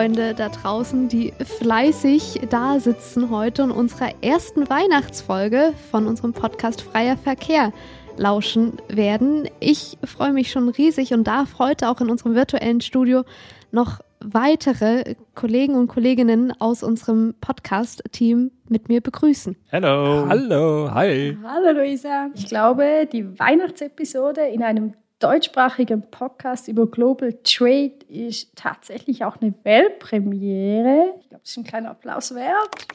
Freunde da draußen, die fleißig da sitzen heute und unserer ersten Weihnachtsfolge von unserem Podcast Freier Verkehr lauschen werden. Ich freue mich schon riesig und darf heute auch in unserem virtuellen Studio noch weitere Kollegen und Kolleginnen aus unserem Podcast-Team mit mir begrüßen. Hallo. Hallo, hi. Hallo Luisa. Ich glaube, die Weihnachtsepisode in einem deutschsprachigen Podcast über Global Trade ist tatsächlich auch eine Weltpremiere. Ich glaube, das ist ein kleiner Applaus wert.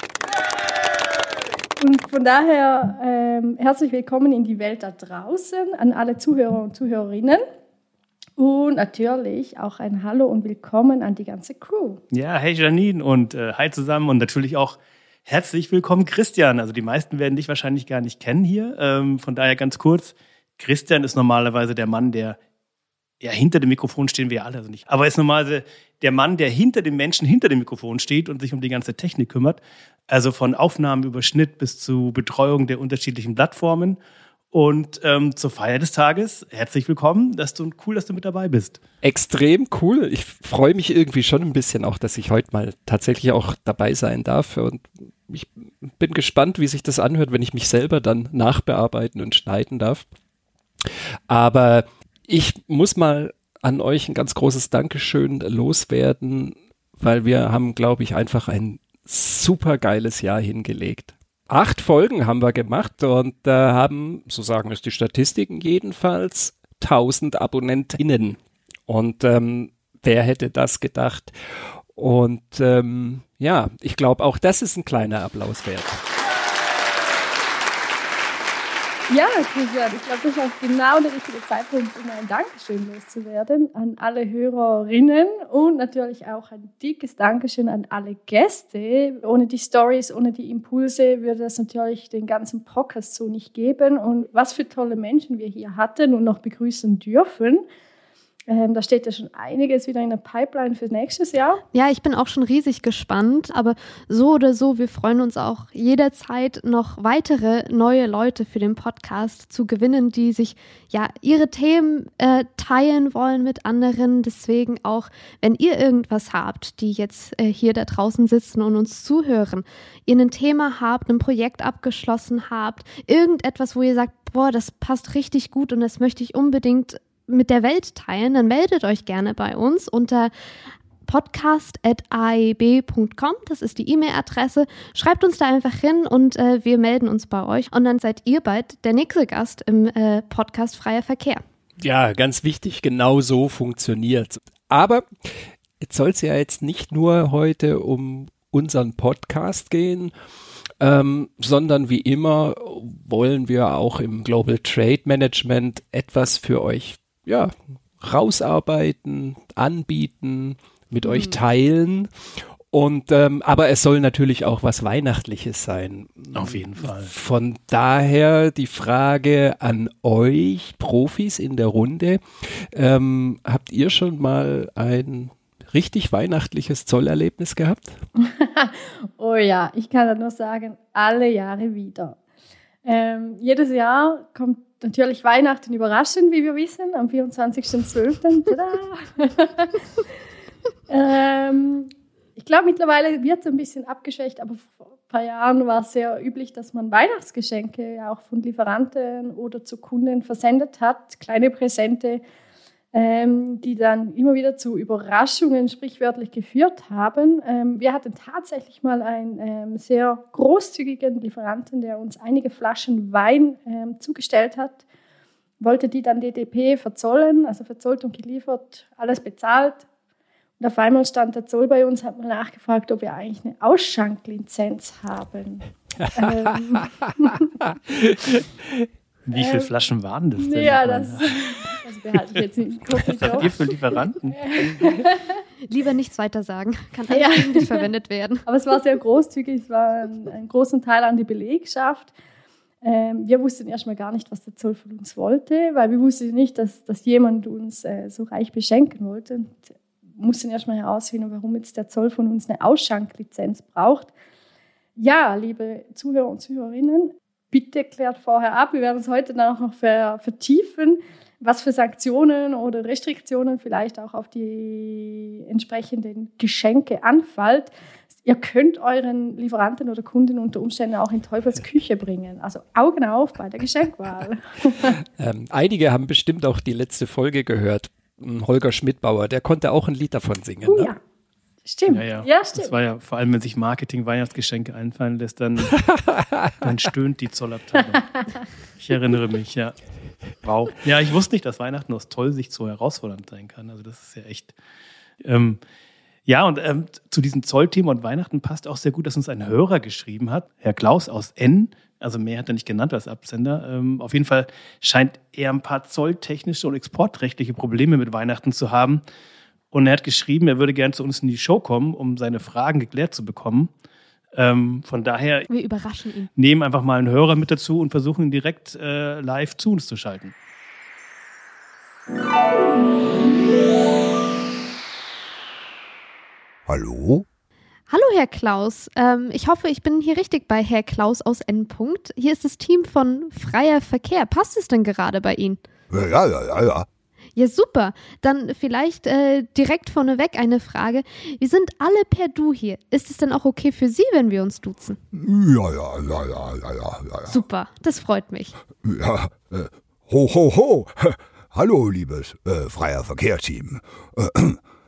Und von daher ähm, herzlich willkommen in die Welt da draußen an alle Zuhörer und Zuhörerinnen. Und natürlich auch ein Hallo und Willkommen an die ganze Crew. Ja, hey Janine und äh, hi zusammen und natürlich auch herzlich willkommen Christian. Also die meisten werden dich wahrscheinlich gar nicht kennen hier. Ähm, von daher ganz kurz, Christian ist normalerweise der Mann, der ja, hinter dem Mikrofon stehen wir alle also nicht. Aber er ist normalerweise der Mann, der hinter dem Menschen hinter dem Mikrofon steht und sich um die ganze Technik kümmert. Also von Aufnahmen über Schnitt bis zu Betreuung der unterschiedlichen Plattformen. Und ähm, zur Feier des Tages, herzlich willkommen, dass du cool, dass du mit dabei bist. Extrem cool. Ich freue mich irgendwie schon ein bisschen auch, dass ich heute mal tatsächlich auch dabei sein darf. Und ich bin gespannt, wie sich das anhört, wenn ich mich selber dann nachbearbeiten und schneiden darf. Aber ich muss mal an euch ein ganz großes Dankeschön loswerden, weil wir haben, glaube ich, einfach ein super geiles Jahr hingelegt. Acht Folgen haben wir gemacht und äh, haben, so sagen es die Statistiken jedenfalls, 1000 Abonnentinnen. Und ähm, wer hätte das gedacht? Und ähm, ja, ich glaube, auch das ist ein kleiner Applaus wert. Ja, Christian, ich glaube, das ist auch genau der richtige Zeitpunkt, um ein Dankeschön loszuwerden an alle Hörerinnen und natürlich auch ein dickes Dankeschön an alle Gäste. Ohne die Stories, ohne die Impulse würde es natürlich den ganzen Podcast so nicht geben. Und was für tolle Menschen wir hier hatten und noch begrüßen dürfen. Ähm, da steht ja schon einiges wieder in der Pipeline für nächstes Jahr. Ja, ich bin auch schon riesig gespannt, aber so oder so, wir freuen uns auch jederzeit noch weitere neue Leute für den Podcast zu gewinnen, die sich ja ihre Themen äh, teilen wollen mit anderen. Deswegen auch, wenn ihr irgendwas habt, die jetzt äh, hier da draußen sitzen und uns zuhören, ihr ein Thema habt, ein Projekt abgeschlossen habt, irgendetwas, wo ihr sagt, boah, das passt richtig gut und das möchte ich unbedingt mit der Welt teilen, dann meldet euch gerne bei uns unter podcast.aeb.com. Das ist die E-Mail-Adresse. Schreibt uns da einfach hin und äh, wir melden uns bei euch. Und dann seid ihr bald der nächste Gast im äh, Podcast Freier Verkehr. Ja, ganz wichtig, genau so funktioniert. Aber jetzt soll es ja jetzt nicht nur heute um unseren Podcast gehen, ähm, sondern wie immer wollen wir auch im Global Trade Management etwas für euch ja, rausarbeiten, anbieten, mit mhm. euch teilen. Und ähm, aber es soll natürlich auch was Weihnachtliches sein. Auf jeden Fall. Von daher die Frage an euch, Profis in der Runde. Ähm, habt ihr schon mal ein richtig weihnachtliches Zollerlebnis gehabt? oh ja, ich kann da nur sagen, alle Jahre wieder. Ähm, jedes Jahr kommt natürlich Weihnachten überraschend, wie wir wissen, am 24.12. ähm, ich glaube, mittlerweile wird es ein bisschen abgeschwächt, aber vor ein paar Jahren war es sehr üblich, dass man Weihnachtsgeschenke ja auch von Lieferanten oder zu Kunden versendet hat, kleine Präsente, ähm, die dann immer wieder zu Überraschungen sprichwörtlich geführt haben. Ähm, wir hatten tatsächlich mal einen ähm, sehr großzügigen Lieferanten, der uns einige Flaschen Wein ähm, zugestellt hat, wollte die dann DDP verzollen, also verzollt und geliefert, alles bezahlt. Und auf einmal stand der Zoll bei uns, hat mal nachgefragt, ob wir eigentlich eine Ausschanklizenz haben. ähm, Wie viele Flaschen waren das denn? Ja, das, das behalte ich jetzt Kopf. Was habt ihr für Lieferanten? Lieber nichts weiter sagen. Kann alles ja. nicht verwendet werden. Aber es war sehr großzügig. Es war ein, ein großen Teil an die Belegschaft. Ähm, wir wussten erstmal gar nicht, was der Zoll von uns wollte, weil wir wussten nicht, dass, dass jemand uns äh, so reich beschenken wollte. Und mussten erstmal herausfinden, warum jetzt der Zoll von uns eine Ausschanklizenz braucht. Ja, liebe Zuhörer und Zuhörerinnen, bitte klärt vorher ab. Wir werden es heute dann auch noch vertiefen. Was für Sanktionen oder Restriktionen vielleicht auch auf die entsprechenden Geschenke anfällt. Ihr könnt euren Lieferanten oder Kunden unter Umständen auch in Teufels Küche bringen. Also Augen auf bei der Geschenkwahl. ähm, einige haben bestimmt auch die letzte Folge gehört. Holger Schmidbauer, der konnte auch ein Lied davon singen. Oh, ne? ja. Stimmt. Ja, ja. ja, stimmt. Das war ja vor allem, wenn sich Marketing-Weihnachtsgeschenke einfallen lässt, dann, dann stöhnt die Zollabteilung. Ich erinnere mich, ja. Wow. Ja, ich wusste nicht, dass Weihnachten aus toll sich so herausfordernd sein kann. Also das ist ja echt. Ähm, ja, und ähm, zu diesem Zollthema und Weihnachten passt auch sehr gut, dass uns ein Hörer geschrieben hat, Herr Klaus aus N. Also mehr hat er nicht genannt als Absender. Ähm, auf jeden Fall scheint er ein paar zolltechnische und exportrechtliche Probleme mit Weihnachten zu haben. Und er hat geschrieben, er würde gern zu uns in die Show kommen, um seine Fragen geklärt zu bekommen. Ähm, von daher Wir überraschen ihn. nehmen einfach mal einen Hörer mit dazu und versuchen ihn direkt äh, live zu uns zu schalten. Hallo? Hallo, Herr Klaus. Ähm, ich hoffe, ich bin hier richtig bei Herr Klaus aus N. -Punkt. Hier ist das Team von Freier Verkehr. Passt es denn gerade bei Ihnen? Ja, ja, ja, ja, ja. Super. Dann vielleicht äh, direkt vorneweg eine Frage. Wir sind alle per Du hier. Ist es denn auch okay für Sie, wenn wir uns duzen? Ja, ja, ja, ja, ja, ja, ja. Super, das freut mich. Ja, äh, ho, ho, ho. Hallo, liebes äh, freier Verkehrsteam. Äh,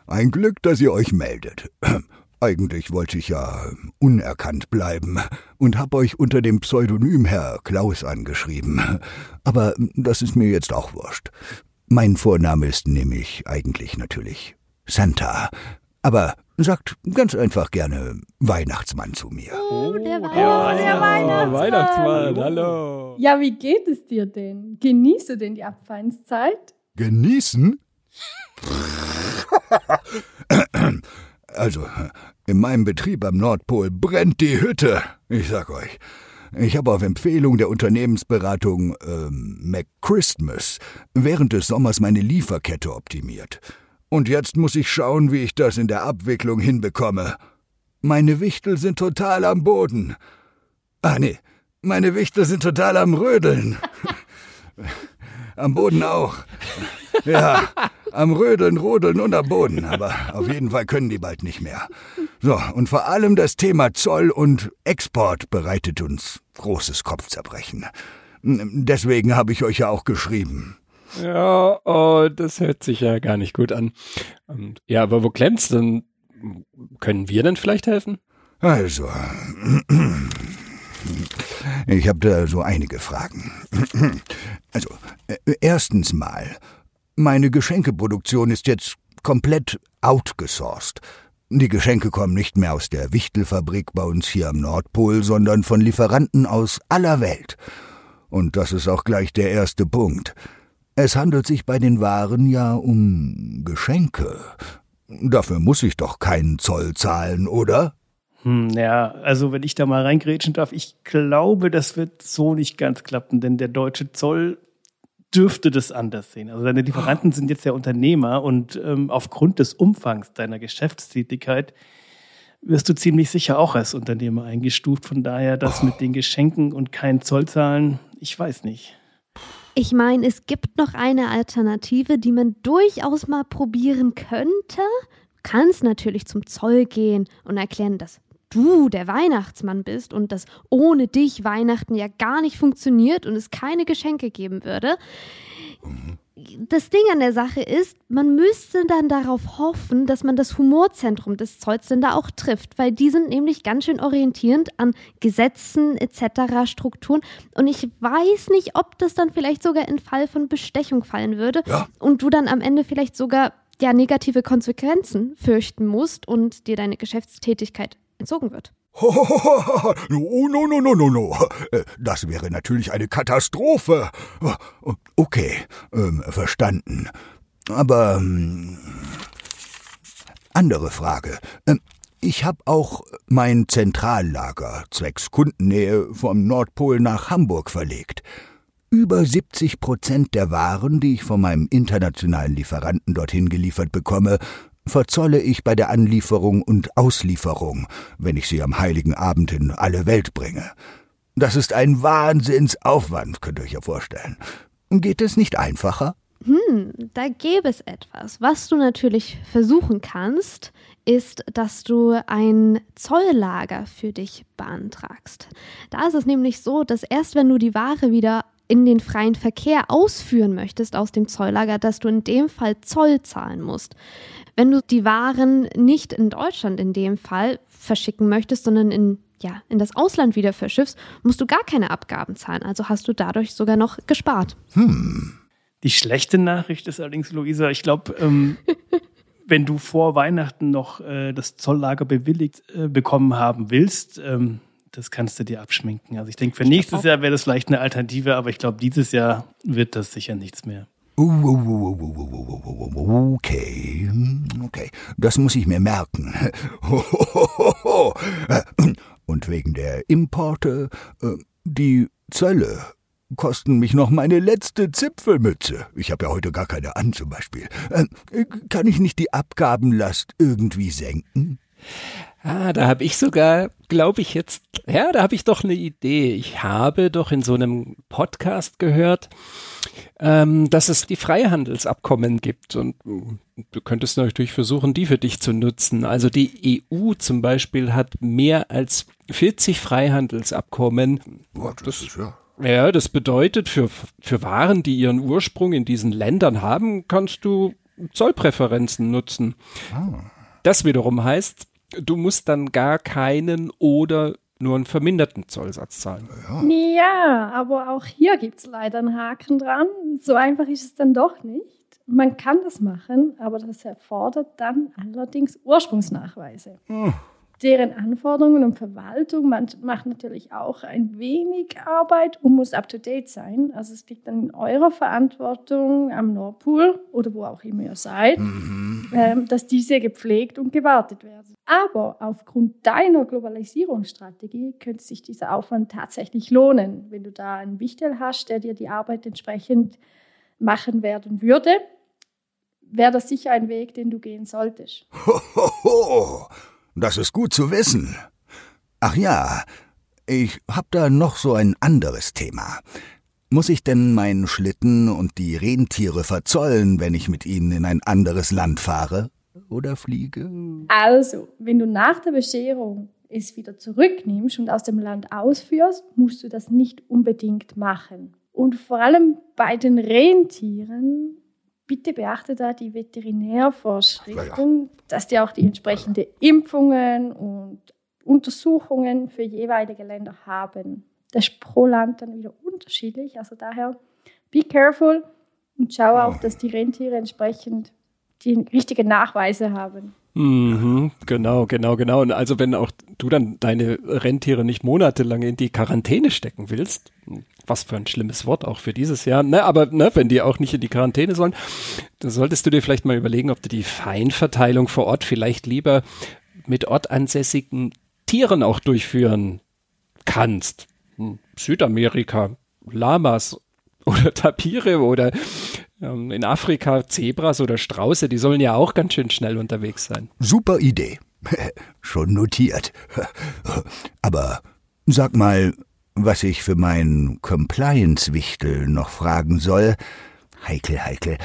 ein Glück, dass ihr euch meldet. Eigentlich wollte ich ja unerkannt bleiben und hab euch unter dem Pseudonym Herr Klaus angeschrieben. Aber das ist mir jetzt auch wurscht. Mein Vorname ist nämlich eigentlich natürlich Santa. Aber sagt ganz einfach gerne Weihnachtsmann zu mir. Oh, der Oh, Weihnachtsmann. der Weihnachtsmann. Weihnachtsmann, hallo. Ja, wie geht es dir denn? Genießt du denn die Abfeinszeit? Genießen? Also, in meinem Betrieb am Nordpol brennt die Hütte. Ich sag euch. Ich habe auf Empfehlung der Unternehmensberatung ähm, McChristmas während des Sommers meine Lieferkette optimiert. Und jetzt muss ich schauen, wie ich das in der Abwicklung hinbekomme. Meine Wichtel sind total am Boden. Ah, nee, meine Wichtel sind total am Rödeln. am Boden auch. Ja, am Rödeln, Rodeln und am Boden, aber auf jeden Fall können die bald nicht mehr. So, und vor allem das Thema Zoll und Export bereitet uns großes Kopfzerbrechen. Deswegen habe ich euch ja auch geschrieben. Ja, oh, das hört sich ja gar nicht gut an. Und, ja, aber wo klemmt's denn? Können wir denn vielleicht helfen? Also, ich habe da so einige Fragen. Also, äh, erstens mal, meine Geschenkeproduktion ist jetzt komplett outgesourced. Die Geschenke kommen nicht mehr aus der Wichtelfabrik bei uns hier am Nordpol, sondern von Lieferanten aus aller Welt. Und das ist auch gleich der erste Punkt. Es handelt sich bei den Waren ja um Geschenke. Dafür muss ich doch keinen Zoll zahlen, oder? Hm, ja, also wenn ich da mal reingrätschen darf, ich glaube, das wird so nicht ganz klappen, denn der deutsche Zoll dürfte das anders sehen. Also deine Lieferanten sind jetzt ja Unternehmer und ähm, aufgrund des Umfangs deiner Geschäftstätigkeit wirst du ziemlich sicher auch als Unternehmer eingestuft. Von daher, das mit den Geschenken und kein Zollzahlen, ich weiß nicht. Ich meine, es gibt noch eine Alternative, die man durchaus mal probieren könnte. Du kannst natürlich zum Zoll gehen und erklären, dass du der Weihnachtsmann bist und dass ohne dich Weihnachten ja gar nicht funktioniert und es keine Geschenke geben würde. Das Ding an der Sache ist, man müsste dann darauf hoffen, dass man das Humorzentrum des Zolls dann da auch trifft, weil die sind nämlich ganz schön orientierend an Gesetzen etc., Strukturen. Und ich weiß nicht, ob das dann vielleicht sogar in Fall von Bestechung fallen würde Ja. und du dann am Ende vielleicht sogar ja negative Konsequenzen fürchten musst und dir deine Geschäftstätigkeit entzogen wird. No, no, no, no, no, no. Äh, Das wäre natürlich eine Katastrophe. Okay, ähm, verstanden. Aber ähm, andere Frage. Ähm, Ich habe auch mein Zentrallager zwecks Kundennähe vom Nordpol nach Hamburg verlegt. Über 70 Prozent der Waren, die ich von meinem internationalen Lieferanten dorthin geliefert bekomme, verzolle ich bei der Anlieferung und Auslieferung, wenn ich sie am heiligen Abend in alle Welt bringe. Das ist ein Wahnsinnsaufwand, könnt ihr euch ja vorstellen. Geht es nicht einfacher? Hm, da gäbe es etwas. Was du natürlich versuchen kannst, ist, dass du ein Zolllager für dich beantragst. Da ist es nämlich so, dass erst wenn du die Ware wieder in den freien Verkehr ausführen möchtest aus dem Zolllager, dass du in dem Fall Zoll zahlen musst. Wenn du die Waren nicht in Deutschland in dem Fall verschicken möchtest, sondern in ja, in das Ausland wieder verschiffst, musst du gar keine Abgaben zahlen. Also hast du dadurch sogar noch gespart. Hm. Die schlechte Nachricht ist allerdings, Luisa, ich glaube, ähm, wenn du vor Weihnachten noch äh, das Zolllager bewilligt äh, bekommen haben willst, ähm, das kannst du dir abschminken. Also ich denke, für ich nächstes Jahr wäre das vielleicht eine Alternative, aber ich glaube, dieses Jahr wird das sicher nichts mehr. Okay, okay, das muss ich mir merken. Und wegen der Importe, äh, die Zölle kosten mich noch meine letzte Zipfelmütze. Ich habe ja heute gar keine an zum Beispiel. Äh, kann ich nicht die Abgabenlast irgendwie senken? Ah, da habe ich sogar, glaube ich jetzt, ja, da habe ich doch eine Idee. Ich habe doch in so einem Podcast gehört, ähm, dass es die Freihandelsabkommen gibt und du könntest natürlich versuchen, die für dich zu nutzen. Also die EU zum Beispiel hat mehr als 40 Freihandelsabkommen. Boah, das, das ist ja ja, das bedeutet, für, für Waren, die ihren Ursprung in diesen Ländern haben, kannst du Zollpräferenzen nutzen. Ah. Das wiederum heißt, du musst dann gar keinen oder nur einen verminderten Zollsatz zahlen. Ja, aber auch hier gibt es leider einen Haken dran. So einfach ist es dann doch nicht. Man kann das machen, aber das erfordert dann allerdings Ursprungsnachweise. Hm. Deren Anforderungen und Verwaltung man macht natürlich auch ein wenig Arbeit und muss up-to-date sein. Also es liegt dann in eurer Verantwortung am Nordpool oder wo auch immer ihr seid, mhm. ähm, dass diese gepflegt und gewartet werden. Aber aufgrund deiner Globalisierungsstrategie könnte sich dieser Aufwand tatsächlich lohnen, wenn du da einen Wichtel hast, der dir die Arbeit entsprechend machen werden würde. Wäre das sicher ein Weg, den du gehen solltest. Ho, ho, ho. Das ist gut zu wissen. Ach ja, ich hab da noch so ein anderes Thema. Muss ich denn meinen Schlitten und die Rentiere verzollen, wenn ich mit ihnen in ein anderes Land fahre oder fliege? Also, wenn du nach der Bescherung es wieder zurücknimmst und aus dem Land ausführst, musst du das nicht unbedingt machen. Und vor allem bei den Rentieren bitte beachte da die Veterinärvorschriften, dass die auch die entsprechenden Impfungen und Untersuchungen für jeweilige Länder haben. Das ist pro Land dann wieder unterschiedlich. Also daher, be careful und schau auch, dass die Rentiere entsprechend die richtigen Nachweise haben. Mhm, genau, genau, genau. Und also wenn auch du dann deine Rentiere nicht monatelang in die Quarantäne stecken willst, was für ein schlimmes Wort auch für dieses Jahr, ne, aber ne, wenn die auch nicht in die Quarantäne sollen, dann solltest du dir vielleicht mal überlegen, ob du die Feinverteilung vor Ort vielleicht lieber mit ortansässigen Tieren auch durchführen kannst. Hm, Südamerika, Lamas oder Tapire oder in Afrika Zebras oder Strauße, die sollen ja auch ganz schön schnell unterwegs sein. Super Idee. Schon notiert. Aber sag mal, was ich für meinen Compliance-Wichtel noch fragen soll. Heikel, heikel.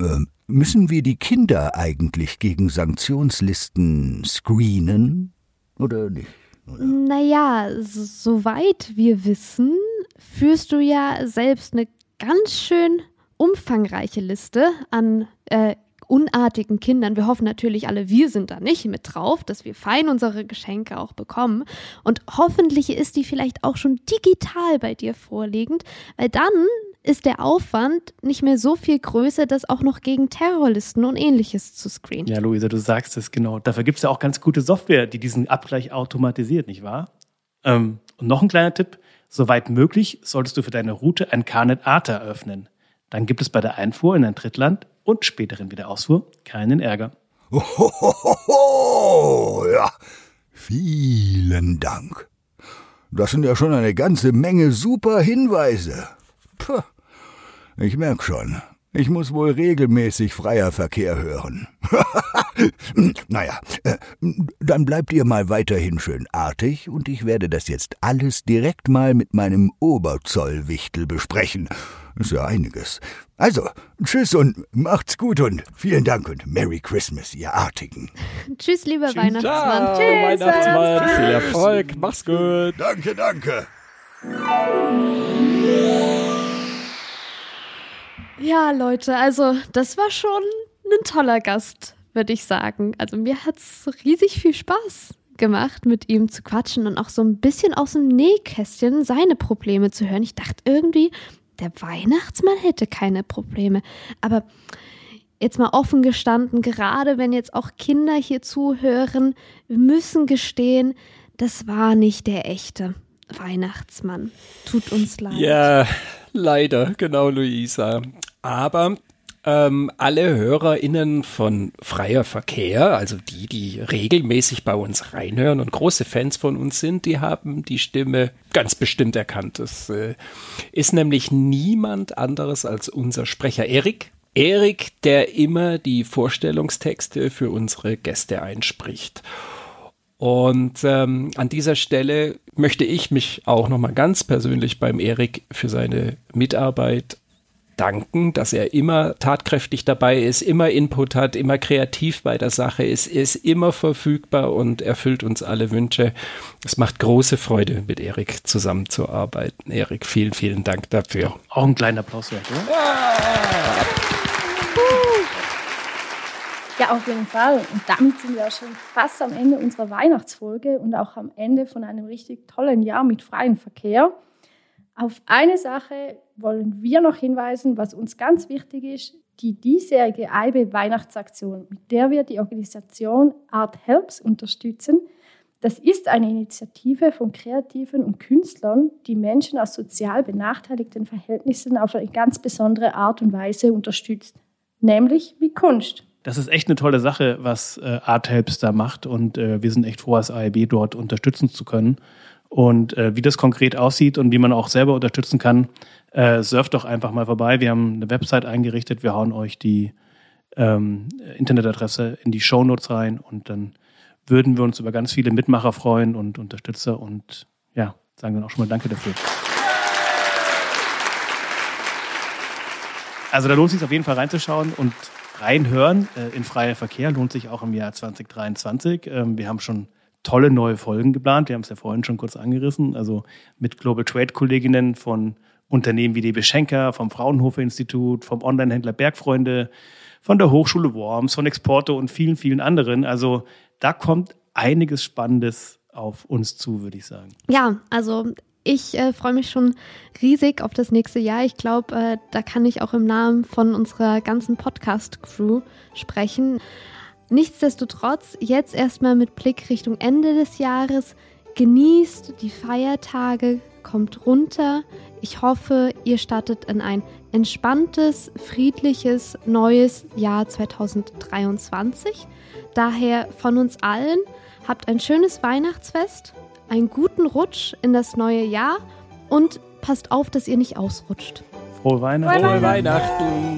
Äh, müssen wir die Kinder eigentlich gegen Sanktionslisten screenen? Oder nicht? Oder? Naja, soweit wir wissen, führst du ja selbst eine ganz schön umfangreiche Liste an äh, unartigen Kindern. Wir hoffen natürlich alle, wir sind da nicht mit drauf, dass wir fein unsere Geschenke auch bekommen. Und hoffentlich ist die vielleicht auch schon digital bei dir vorliegend, weil dann ist der Aufwand nicht mehr so viel größer, das auch noch gegen Terrorlisten und ähnliches zu screenen. Ja, Luisa, du sagst es genau. Dafür gibt es ja auch ganz gute Software, die diesen Abgleich automatisiert, nicht wahr? Ähm, und noch ein kleiner Tipp. Soweit möglich solltest du für deine Route ein Carnet ATA eröffnen. Dann gibt es bei der Einfuhr in ein Drittland und späteren Wiederausfuhr keinen Ärger. Ohohoho, ja, vielen Dank. Das sind ja schon eine ganze Menge super Hinweise. Puh, ich merk schon, ich muss wohl regelmäßig freier Verkehr hören. Naja, äh, dann bleibt ihr mal weiterhin schön artig und ich werde das jetzt alles direkt mal mit meinem Oberzollwichtel besprechen. Ist ja einiges. Also, tschüss und macht's gut und vielen Dank und Merry Christmas, ihr Artigen. Tschüss, lieber Weihnachtsmann. Ciao, Tschüss. Weihnachtsmann. Viel Erfolg. Mach's gut. Danke, danke. Ja, Leute, also das war schon ein toller Gast, würde ich sagen. Also mir hat's riesig viel Spaß gemacht, mit ihm zu quatschen und auch so ein bisschen aus dem Nähkästchen seine Probleme zu hören. Ich dachte irgendwie, der Weihnachtsmann hätte keine Probleme. Aber jetzt mal offen gestanden, gerade wenn jetzt auch Kinder hier zuhören, wir müssen gestehen, das war nicht der echte Weihnachtsmann. Tut uns leid. Ja, leider, genau, Luisa. Aber ähm, alle HörerInnen von Freier Verkehr, also die, die regelmäßig bei uns reinhören und große Fans von uns sind, die haben die Stimme ganz bestimmt erkannt. Es äh, ist nämlich niemand anderes als unser Sprecher Erik. Erik, der immer die Vorstellungstexte für unsere Gäste einspricht. Und ähm, an dieser Stelle möchte ich mich auch nochmal ganz persönlich beim Erik für seine Mitarbeit danken, dass er immer tatkräftig dabei ist, immer Input hat, immer kreativ bei der Sache ist, ist immer verfügbar und erfüllt uns alle Wünsche. Es macht große Freude, mit Erik zusammenzuarbeiten. Erik, vielen, vielen Dank dafür. Auch ein kleiner Applaus wert, oder? Ja, auf jeden Fall. Und damit sind wir auch schon fast am Ende unserer Weihnachtsfolge und auch am Ende von einem richtig tollen Jahr mit freiem Verkehr. Auf eine Sache wollen wir noch hinweisen, was uns ganz wichtig ist. Die diesjährige AIB Weihnachtsaktion, mit der wir die Organisation Art Helps unterstützen, das ist eine Initiative von Kreativen und Künstlern, die Menschen aus sozial benachteiligten Verhältnissen auf eine ganz besondere Art und Weise unterstützt, nämlich mit Kunst. Das ist echt eine tolle Sache, was äh, Art Helps da macht und äh, wir sind echt froh, als AIB dort unterstützen zu können. Und äh, wie das konkret aussieht und wie man auch selber unterstützen kann, äh, surft doch einfach mal vorbei. Wir haben eine Website eingerichtet, wir hauen euch die ähm, Internetadresse in die Shownotes rein und dann würden wir uns über ganz viele Mitmacher freuen und Unterstützer und ja, sagen dann auch schon mal Danke dafür. Also da lohnt es sich auf jeden Fall reinzuschauen und reinhören äh, in freier Verkehr lohnt sich auch im Jahr 2023. Ähm, wir haben schon tolle neue Folgen geplant. Wir haben es ja vorhin schon kurz angerissen. Also mit Global Trade Kolleginnen von Unternehmen wie DB Schenker, vom Fraunhofer Institut, vom Onlinehändler Bergfreunde, von der Hochschule Worms, von Exporto und vielen, vielen anderen. Also da kommt einiges Spannendes auf uns zu, würde ich sagen. Ja, also ich äh, freue mich schon riesig auf das nächste Jahr. Ich glaube, äh, da kann ich auch im Namen von unserer ganzen Podcast-Crew sprechen. Nichtsdestotrotz, jetzt erstmal mit Blick Richtung Ende des Jahres, genießt die Feiertage, kommt runter. Ich hoffe, ihr startet in ein entspanntes, friedliches neues Jahr 2023. Daher von uns allen, habt ein schönes Weihnachtsfest einen guten Rutsch in das neue Jahr und passt auf, dass ihr nicht ausrutscht. Frohe Weihnachten. Frohe Weihnachten.